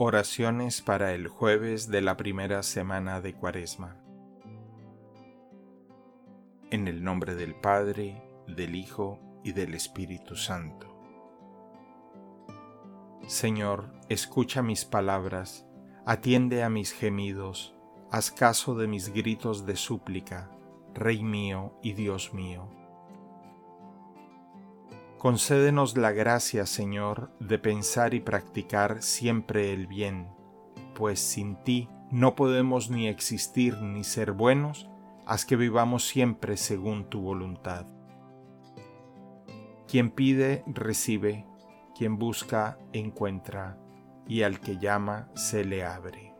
Oraciones para el jueves de la primera semana de Cuaresma. En el nombre del Padre, del Hijo y del Espíritu Santo. Señor, escucha mis palabras, atiende a mis gemidos, haz caso de mis gritos de súplica, Rey mío y Dios mío. Concédenos la gracia, Señor, de pensar y practicar siempre el bien, pues sin ti no podemos ni existir ni ser buenos, haz que vivamos siempre según tu voluntad. Quien pide, recibe, quien busca, encuentra, y al que llama, se le abre.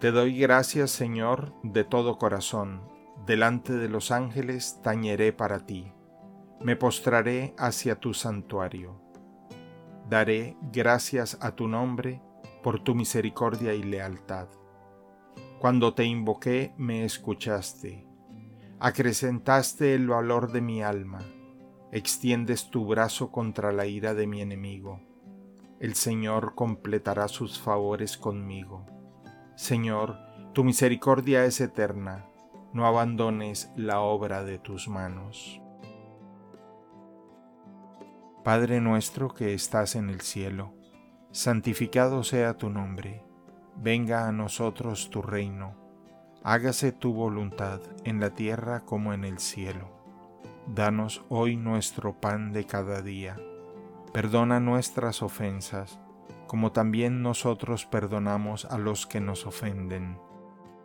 Te doy gracias, Señor, de todo corazón delante de los ángeles tañeré para ti, me postraré hacia tu santuario. Daré gracias a tu nombre por tu misericordia y lealtad. Cuando te invoqué me escuchaste, acrecentaste el valor de mi alma, extiendes tu brazo contra la ira de mi enemigo. El Señor completará sus favores conmigo. Señor, tu misericordia es eterna no abandones la obra de tus manos. Padre nuestro que estás en el cielo, santificado sea tu nombre, venga a nosotros tu reino, hágase tu voluntad en la tierra como en el cielo. Danos hoy nuestro pan de cada día, perdona nuestras ofensas, como también nosotros perdonamos a los que nos ofenden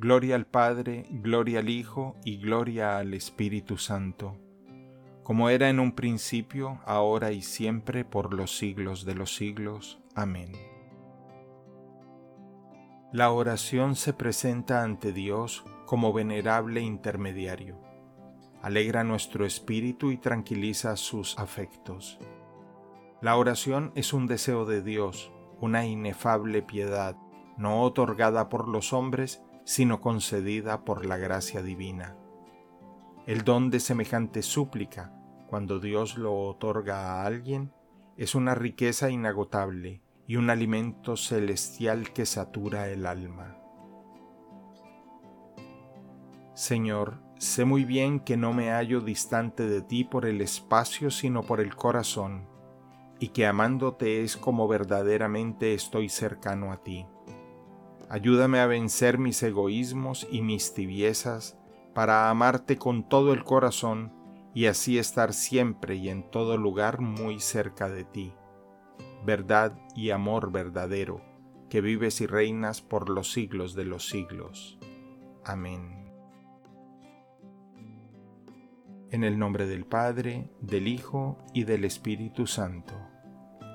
Gloria al Padre, gloria al Hijo y gloria al Espíritu Santo, como era en un principio, ahora y siempre, por los siglos de los siglos. Amén. La oración se presenta ante Dios como venerable intermediario. Alegra nuestro espíritu y tranquiliza sus afectos. La oración es un deseo de Dios, una inefable piedad, no otorgada por los hombres, sino concedida por la gracia divina. El don de semejante súplica, cuando Dios lo otorga a alguien, es una riqueza inagotable y un alimento celestial que satura el alma. Señor, sé muy bien que no me hallo distante de ti por el espacio, sino por el corazón, y que amándote es como verdaderamente estoy cercano a ti. Ayúdame a vencer mis egoísmos y mis tibiezas para amarte con todo el corazón y así estar siempre y en todo lugar muy cerca de ti. Verdad y amor verdadero, que vives y reinas por los siglos de los siglos. Amén. En el nombre del Padre, del Hijo y del Espíritu Santo.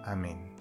Amén.